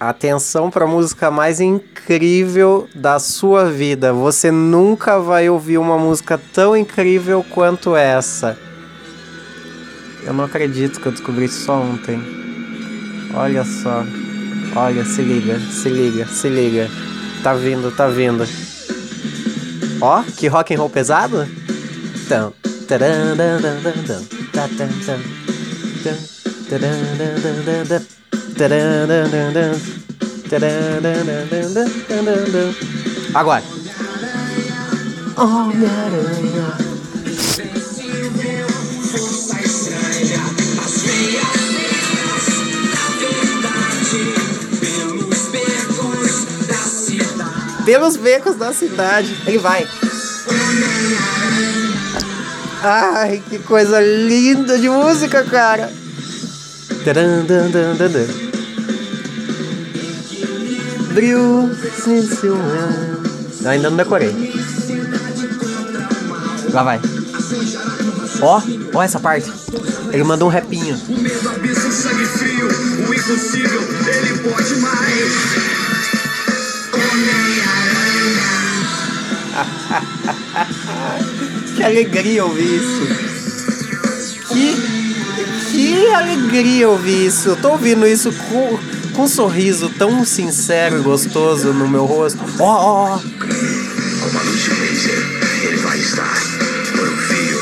Atenção para a música mais incrível da sua vida. Você nunca vai ouvir uma música tão incrível quanto essa. Eu não acredito que eu descobri isso só ontem. Olha só. Olha, se liga, se liga, se liga. Tá vindo, tá vindo. Ó, que rock and roll pesado? Então. Agora. Homem-Aranha. Pelos becos da cidade. Ele vai. Ai, que coisa linda de música, cara. Brilho, Ainda não decorei. Lá vai. Ó, ó essa parte. Ele mandou um repinho. O medo, abismo, sangue frio, o impossível, ele pode mais. que alegria ouvir isso. Que, que alegria ouvir isso. Eu tô ouvindo isso com, com um sorriso tão sincero e gostoso no meu rosto. Ó, ó, ó. Uma luz de laser, ele vai estar por um fio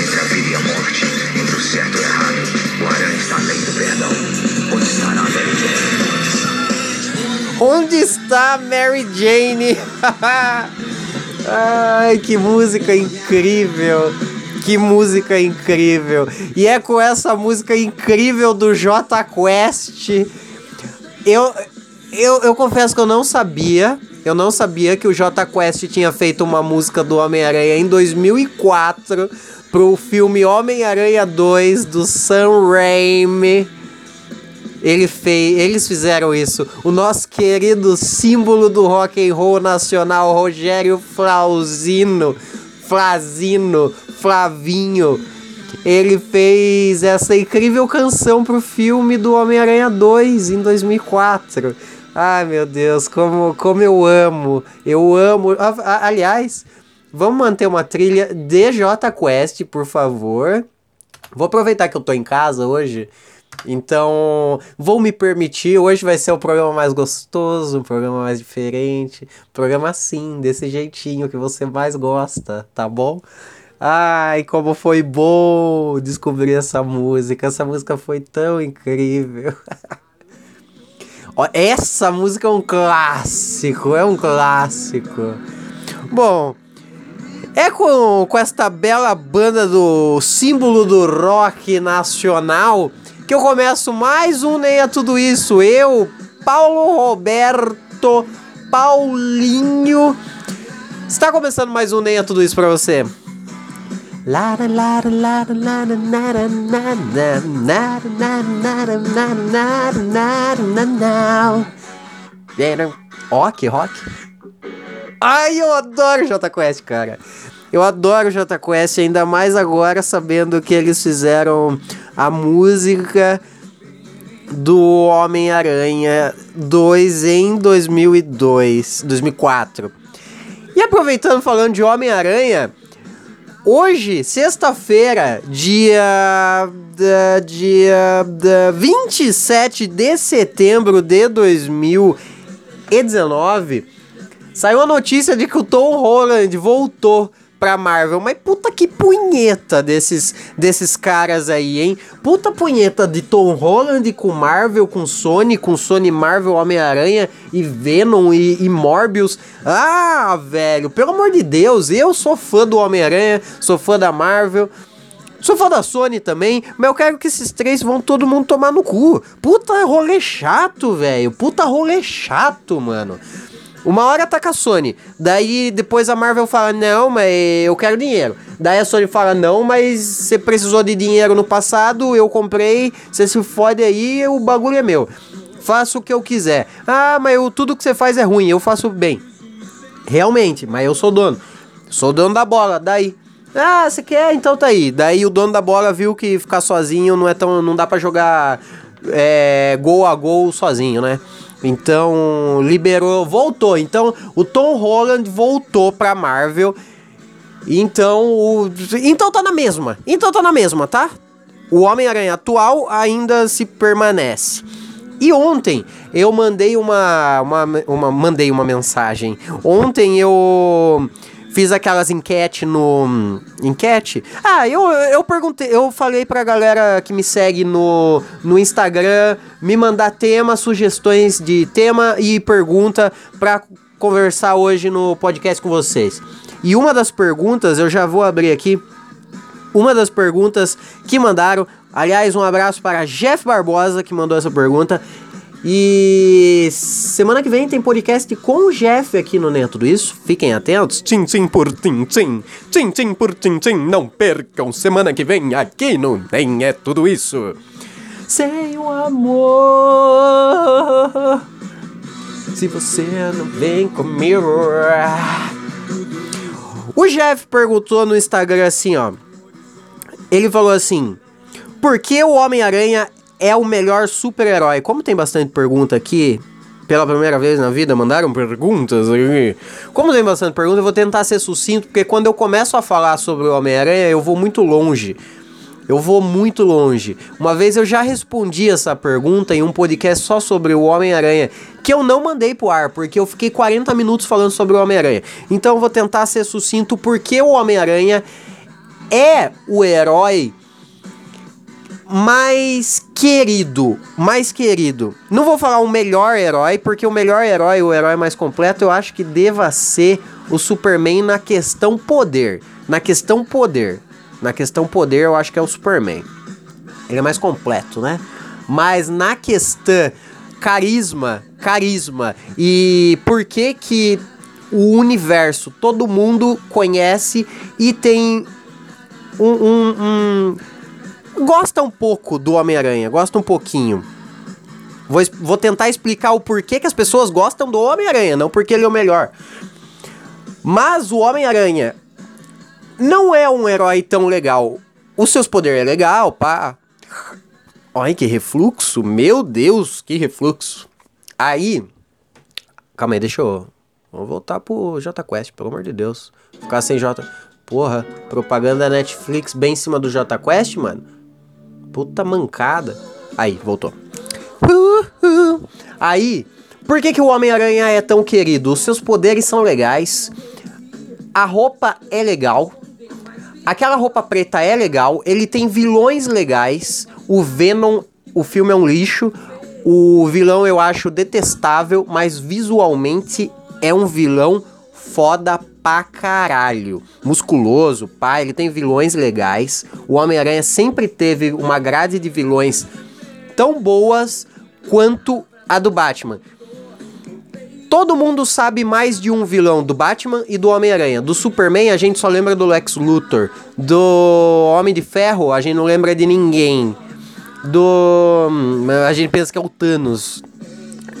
entre a vida e a morte, entre o certo e o errado. O aranha está além do perdão. Onde estará a Mary Jane? Onde está Mary Jane? Ai, que música incrível! Que música incrível! E é com essa música incrível do J Quest. Eu, eu, eu confesso que eu não sabia. Eu não sabia que o J Quest tinha feito uma música do Homem-Aranha em 2004 pro filme Homem-Aranha 2 do Sam Raimi. Ele fez, eles fizeram isso. O nosso querido símbolo do rock and roll nacional, Rogério Flauzino, Flazino, Flavinho. Ele fez essa incrível canção pro filme do Homem-Aranha 2 em 2004. Ai meu Deus, como, como eu amo. Eu amo. Aliás, vamos manter uma trilha DJ Quest, por favor. Vou aproveitar que eu tô em casa hoje então, vou me permitir. Hoje vai ser o programa mais gostoso, um programa mais diferente. Programa assim, desse jeitinho que você mais gosta, tá bom? Ai, como foi bom descobrir essa música. Essa música foi tão incrível. essa música é um clássico, é um clássico. Bom, é com, com esta bela banda do símbolo do rock nacional que eu começo mais um Nem é Tudo Isso. Eu, Paulo Roberto Paulinho. Está começando mais um Nem é Tudo Isso para você. Que rock. Ai, eu adoro J Quest, cara. Eu adoro J Quest, ainda mais agora sabendo que eles fizeram a música do Homem-Aranha 2 em 2002, 2004. E aproveitando falando de Homem-Aranha, hoje, sexta-feira, dia, dia, dia 27 de setembro de 2019, saiu a notícia de que o Tom Holland voltou pra Marvel. Mas puta que punheta desses, desses caras aí, hein? Puta punheta de Tom Holland com Marvel, com Sony, com Sony Marvel, Homem-Aranha e Venom e, e Morbius. Ah, velho, pelo amor de Deus, eu sou fã do Homem-Aranha, sou fã da Marvel. Sou fã da Sony também, mas eu quero que esses três vão todo mundo tomar no cu. Puta rolê chato, velho. Puta rolê chato, mano. Uma hora tá com a Sony. Daí depois a Marvel fala: Não, mas eu quero dinheiro. Daí a Sony fala: Não, mas você precisou de dinheiro no passado, eu comprei, você se fode aí, o bagulho é meu. Faço o que eu quiser. Ah, mas eu, tudo que você faz é ruim, eu faço bem. Realmente, mas eu sou dono. Sou dono da bola, daí. Ah, você quer? Então tá aí. Daí o dono da bola viu que ficar sozinho não é tão. não dá para jogar é, gol a gol sozinho, né? Então, liberou, voltou. Então, o Tom Holland voltou pra Marvel. Então, o, então tá na mesma. Então tá na mesma, tá? O Homem-Aranha atual ainda se permanece. E ontem eu mandei uma, uma, uma, mandei uma mensagem. Ontem eu fiz aquelas enquete no enquete. Ah, eu, eu perguntei, eu falei pra galera que me segue no, no Instagram me mandar tema, sugestões de tema e pergunta pra conversar hoje no podcast com vocês. E uma das perguntas, eu já vou abrir aqui. Uma das perguntas que mandaram Aliás, um abraço para Jeff Barbosa que mandou essa pergunta. E semana que vem tem podcast com o Jeff aqui no Nem é Tudo Isso. Fiquem atentos. Tchim, tchim por tim, tchim. Tchim, tchim por tim, tchim. Não percam semana que vem aqui no Nem é Tudo Isso. Sem o amor, se você não vem comigo. O Jeff perguntou no Instagram assim, ó. Ele falou assim: por que o Homem-Aranha é o melhor super-herói? Como tem bastante pergunta aqui, pela primeira vez na vida, mandaram perguntas aqui. Como tem bastante pergunta, eu vou tentar ser sucinto, porque quando eu começo a falar sobre o Homem-Aranha, eu vou muito longe. Eu vou muito longe. Uma vez eu já respondi essa pergunta em um podcast só sobre o Homem-Aranha, que eu não mandei pro ar, porque eu fiquei 40 minutos falando sobre o Homem-Aranha. Então eu vou tentar ser sucinto porque o Homem-Aranha é o herói mais querido, mais querido. Não vou falar o melhor herói, porque o melhor herói, o herói mais completo, eu acho que deva ser o Superman na questão poder. Na questão poder. Na questão poder, eu acho que é o Superman. Ele é mais completo, né? Mas na questão carisma, carisma e por que que o universo todo mundo conhece e tem um, um, um gosta um pouco do Homem-Aranha, gosta um pouquinho. Vou, vou tentar explicar o porquê que as pessoas gostam do Homem-Aranha, não porque ele é o melhor. Mas o Homem-Aranha não é um herói tão legal. Os seus poderes é legal, pá. Olha que refluxo, meu Deus, que refluxo. Aí, calma aí, deixa eu. Vamos voltar pro JQuest, pelo amor de Deus. Ficar sem J. Porra, propaganda Netflix bem em cima do JQuest, mano. Puta mancada. Aí, voltou. Aí, por que, que o Homem-Aranha é tão querido? Os seus poderes são legais. A roupa é legal. Aquela roupa preta é legal. Ele tem vilões legais. O Venom, o filme é um lixo. O vilão eu acho detestável, mas visualmente é um vilão foda pra caralho. Musculoso, pá, ele tem vilões legais. O Homem-Aranha sempre teve uma grade de vilões tão boas quanto a do Batman. Todo mundo sabe mais de um vilão do Batman e do Homem-Aranha. Do Superman a gente só lembra do Lex Luthor. Do Homem de Ferro a gente não lembra de ninguém. Do. Hum, a gente pensa que é o Thanos.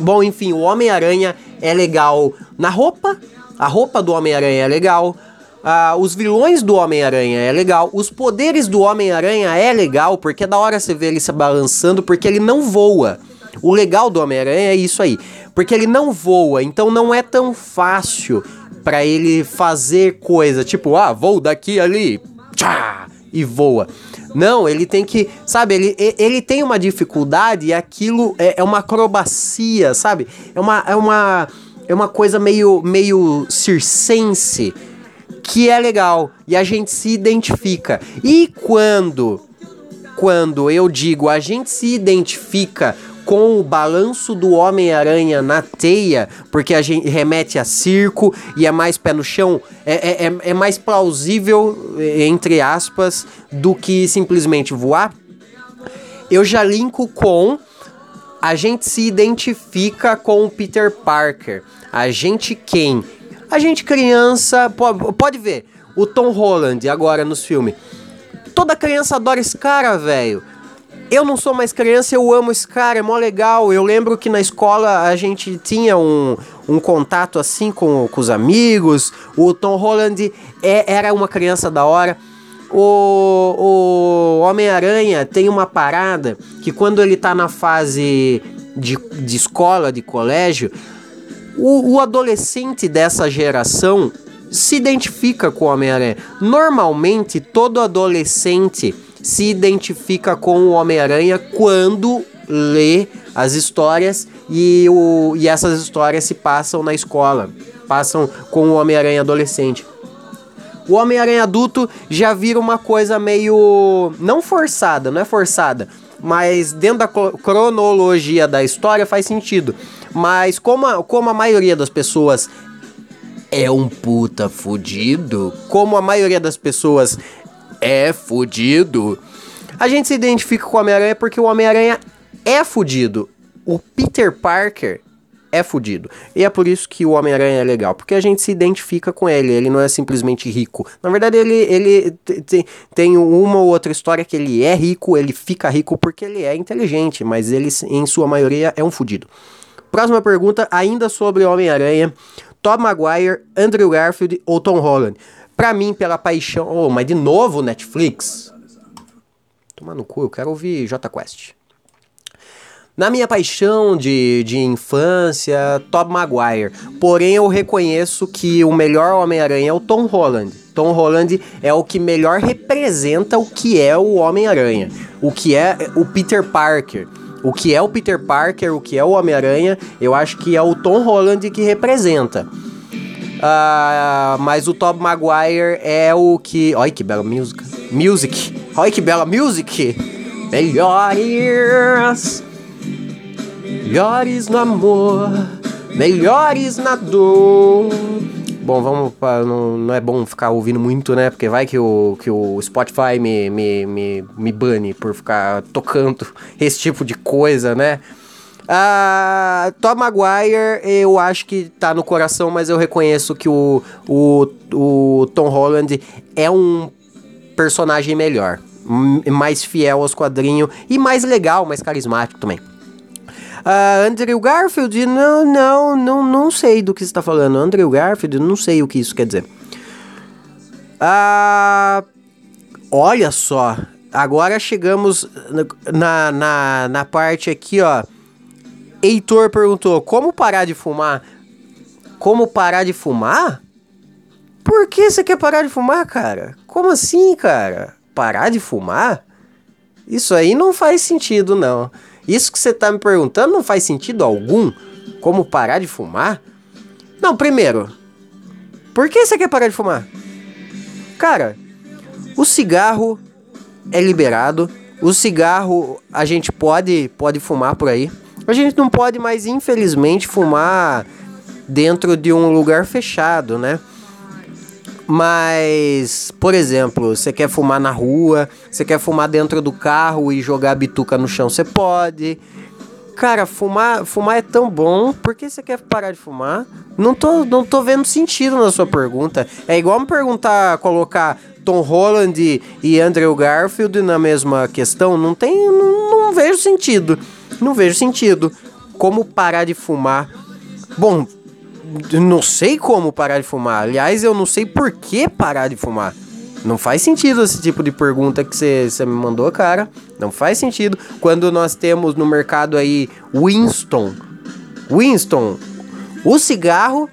Bom, enfim, o Homem-Aranha é legal na roupa, a roupa do Homem-Aranha é legal. Ah, os vilões do Homem-Aranha é legal. Os poderes do Homem-Aranha é legal, porque é da hora você ver ele se balançando, porque ele não voa. O legal do Homem-Aranha é isso aí. Porque ele não voa, então não é tão fácil para ele fazer coisa. Tipo, ah, vou daqui ali, tchá, e voa. Não, ele tem que, sabe, ele, ele tem uma dificuldade e aquilo é, é uma acrobacia, sabe? É uma, é uma é uma coisa meio, meio circense que é legal e a gente se identifica. E quando quando eu digo a gente se identifica com o balanço do Homem-Aranha na teia, porque a gente remete a circo e é mais pé no chão, é, é, é, é mais plausível, entre aspas, do que simplesmente voar. Eu já linko com a gente se identifica com o Peter Parker. A gente quem? A gente criança, pode ver, o Tom Holland agora nos filmes. Toda criança adora esse cara, velho. Eu não sou mais criança, eu amo esse cara, é mó legal. Eu lembro que na escola a gente tinha um, um contato assim com, com os amigos. O Tom Holland é, era uma criança da hora. O, o Homem-Aranha tem uma parada que quando ele tá na fase de, de escola, de colégio, o, o adolescente dessa geração se identifica com o Homem-Aranha. Normalmente, todo adolescente se identifica com o Homem-Aranha quando lê as histórias e, o, e essas histórias se passam na escola, passam com o Homem-Aranha adolescente. O Homem-Aranha adulto já vira uma coisa meio. não forçada, não é forçada, mas dentro da cronologia da história faz sentido. Mas como a, como a maioria das pessoas é um puta fudido, como a maioria das pessoas é fudido, a gente se identifica com o Homem-Aranha porque o Homem-Aranha é fudido. O Peter Parker é fudido. E é por isso que o Homem-Aranha é legal, porque a gente se identifica com ele, ele não é simplesmente rico. Na verdade, ele, ele tem uma ou outra história que ele é rico, ele fica rico porque ele é inteligente, mas ele, em sua maioria, é um fudido. Próxima pergunta, ainda sobre Homem-Aranha. Tom Maguire, Andrew Garfield ou Tom Holland? Pra mim, pela paixão... Oh, mas de novo Netflix? Toma no cu, eu quero ouvir J Quest. Na minha paixão de, de infância, Tom Maguire. Porém, eu reconheço que o melhor Homem-Aranha é o Tom Holland. Tom Holland é o que melhor representa o que é o Homem-Aranha. O que é o Peter Parker. O que é o Peter Parker, o que é o Homem-Aranha, eu acho que é o Tom Holland que representa. Uh, mas o Tom Maguire é o que. Olha que bela música. Music. Olha que bela music. Melhores melhores no amor, melhores na dor. Bom, vamos para não, não é bom ficar ouvindo muito, né? Porque vai que o, que o Spotify me, me, me, me bane por ficar tocando esse tipo de coisa, né? Uh, Tom Maguire, eu acho que tá no coração, mas eu reconheço que o, o, o Tom Holland é um personagem melhor, mais fiel aos quadrinhos e mais legal, mais carismático também. Uh, Andrew Garfield, não, não, não, não sei do que você está falando. Andrew Garfield, não sei o que isso quer dizer. Uh, olha só, agora chegamos na, na, na parte aqui, ó. Heitor perguntou: como parar de fumar? Como parar de fumar? Por que você quer parar de fumar, cara? Como assim, cara? Parar de fumar? Isso aí não faz sentido, não. Isso que você está me perguntando não faz sentido algum? Como parar de fumar? Não, primeiro, por que você quer parar de fumar? Cara, o cigarro é liberado. O cigarro a gente pode, pode fumar por aí. A gente não pode mais, infelizmente, fumar dentro de um lugar fechado, né? Mas, por exemplo, você quer fumar na rua, você quer fumar dentro do carro e jogar a bituca no chão, você pode. Cara, fumar, fumar é tão bom, por que você quer parar de fumar? Não tô, não tô vendo sentido na sua pergunta. É igual me perguntar, colocar Tom Holland e Andrew Garfield na mesma questão, não tem, não, não vejo sentido. Não vejo sentido. Como parar de fumar? Bom, não sei como parar de fumar. Aliás, eu não sei por que parar de fumar. Não faz sentido esse tipo de pergunta que você me mandou, cara. Não faz sentido. Quando nós temos no mercado aí Winston. Winston, o cigarro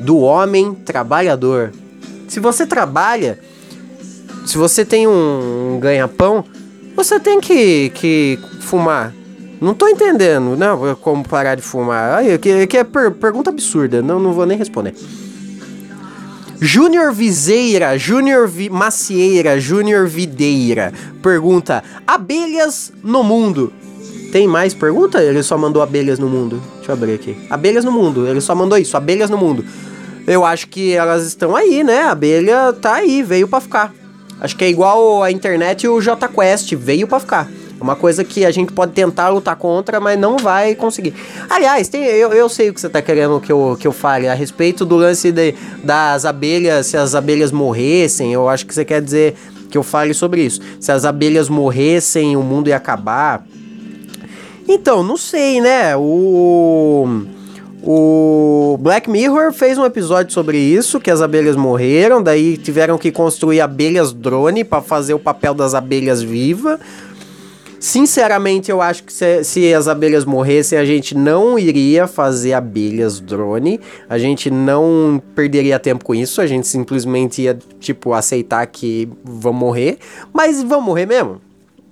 do homem trabalhador. Se você trabalha, se você tem um ganha-pão, você tem que, que fumar. Não tô entendendo, não, como parar de fumar. Aí, que, que é per pergunta absurda, não, não vou nem responder. Júnior Viseira, Júnior Vi Macieira, Júnior Videira pergunta: abelhas no mundo. Tem mais pergunta? Ele só mandou abelhas no mundo. Deixa eu abrir aqui. Abelhas no mundo. Ele só mandou isso, abelhas no mundo. Eu acho que elas estão aí, né? A abelha tá aí, veio para ficar. Acho que é igual a internet e o JQuest, veio para ficar. Uma coisa que a gente pode tentar lutar contra, mas não vai conseguir. Aliás, tem, eu, eu sei o que você está querendo que eu, que eu fale a respeito do lance de, das abelhas, se as abelhas morressem. Eu acho que você quer dizer que eu fale sobre isso. Se as abelhas morressem, o mundo ia acabar. Então, não sei, né? O. O Black Mirror fez um episódio sobre isso, que as abelhas morreram, daí tiveram que construir abelhas drone para fazer o papel das abelhas vivas. Sinceramente, eu acho que se, se, as abelhas morressem, a gente não iria fazer abelhas drone. A gente não perderia tempo com isso. A gente simplesmente ia, tipo, aceitar que vão morrer. Mas vão morrer mesmo?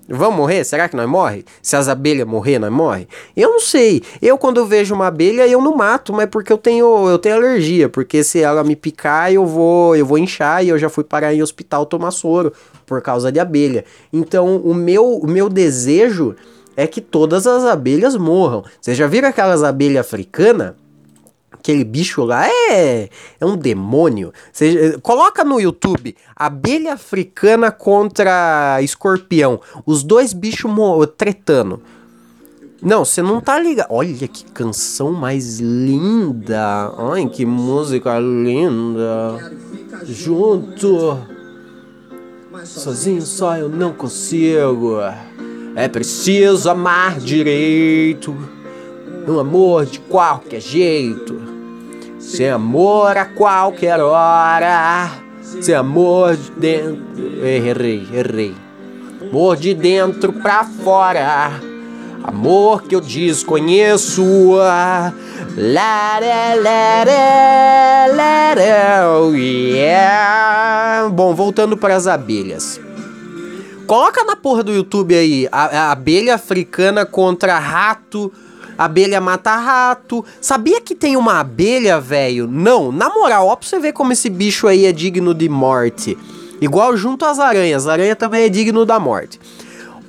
Vão morrer? Será que nós morre? Se as abelhas morrer, nós morre? Eu não sei. Eu quando vejo uma abelha, eu não mato, mas porque eu tenho eu tenho alergia, porque se ela me picar, eu vou eu vou inchar e eu já fui parar em hospital tomar soro por causa de abelha. Então, o meu o meu desejo é que todas as abelhas morram. Vocês já viram aquelas abelhas africanas? Aquele bicho lá é, é um demônio. Você, coloca no YouTube abelha africana contra escorpião. Os dois bichos tretando. Não, você não tá ligado. Olha que canção mais linda. Ai, que música linda. Junto. Sozinho só eu não consigo. É preciso amar direito. Um amor de qualquer jeito. Sem amor a qualquer hora. Sem amor de dentro. Errei, errei. Amor de dentro pra fora. Amor que eu desconheço. Yeah. Bom, voltando para as abelhas. Coloca na porra do YouTube aí a, a abelha africana contra rato abelha mata rato. Sabia que tem uma abelha, velho? Não, na moral, ó pra você ver como esse bicho aí é digno de morte. Igual junto às aranhas, a aranha também é digno da morte.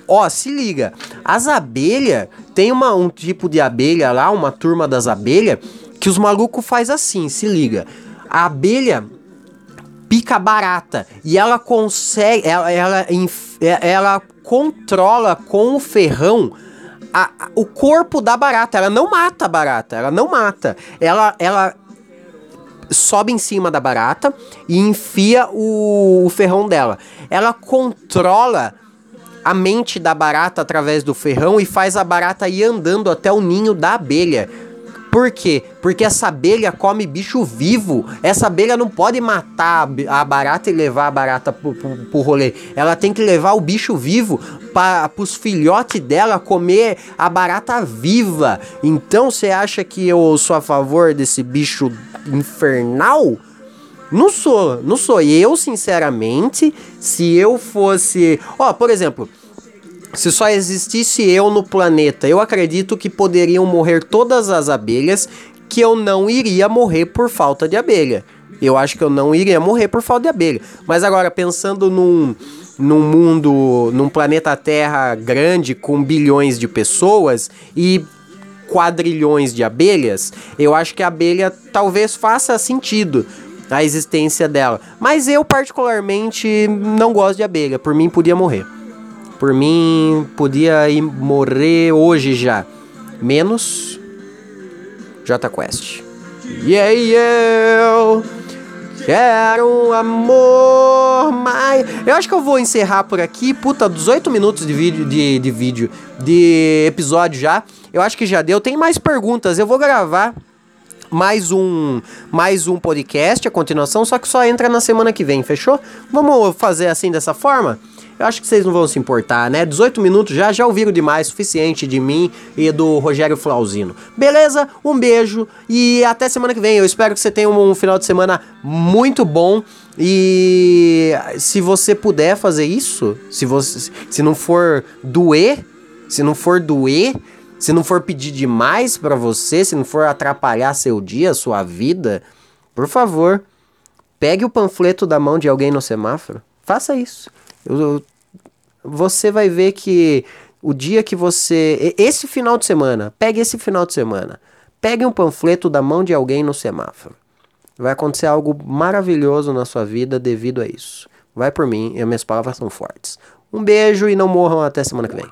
Ó, se liga, as abelhas, tem uma, um tipo de abelha lá, uma turma das abelhas, que os malucos faz assim, se liga. A abelha pica barata e ela consegue, ela, ela, ela controla com o ferrão a, o corpo da barata. Ela não mata a barata, ela não mata. Ela, ela sobe em cima da barata e enfia o, o ferrão dela. Ela controla a mente da barata através do ferrão e faz a barata ir andando até o ninho da abelha. Por quê? Porque essa abelha come bicho vivo. Essa abelha não pode matar a barata e levar a barata pro, pro, pro rolê. Ela tem que levar o bicho vivo para os filhotes dela comer a barata viva. Então você acha que eu sou a favor desse bicho infernal? Não sou, não sou. Eu, sinceramente, se eu fosse. Ó, por exemplo, se só existisse eu no planeta, eu acredito que poderiam morrer todas as abelhas, que eu não iria morrer por falta de abelha. Eu acho que eu não iria morrer por falta de abelha. Mas agora, pensando num, num mundo, num planeta Terra grande com bilhões de pessoas e quadrilhões de abelhas, eu acho que a abelha talvez faça sentido a existência dela. Mas eu, particularmente, não gosto de abelha. Por mim, podia morrer. Por mim, podia ir morrer hoje já. Menos J Quest. Aí eu quero um amor mais. Eu acho que eu vou encerrar por aqui. Puta, 18 minutos de vídeo, de, de vídeo, de episódio já. Eu acho que já deu. Tem mais perguntas. Eu vou gravar mais um mais um podcast a continuação, só que só entra na semana que vem, fechou? Vamos fazer assim dessa forma? Eu acho que vocês não vão se importar, né? 18 minutos já, já ouviram demais, suficiente de mim e do Rogério Flauzino. Beleza? Um beijo e até semana que vem. Eu espero que você tenha um, um final de semana muito bom. E se você puder fazer isso, se você se não for doer, se não for doer, se não for pedir demais para você, se não for atrapalhar seu dia, sua vida, por favor, pegue o panfleto da mão de alguém no semáforo. Faça isso. Eu, eu, você vai ver que o dia que você. Esse final de semana, pegue esse final de semana. Pegue um panfleto da mão de alguém no semáforo. Vai acontecer algo maravilhoso na sua vida devido a isso. Vai por mim, e minhas palavras são fortes. Um beijo e não morram até semana que vem.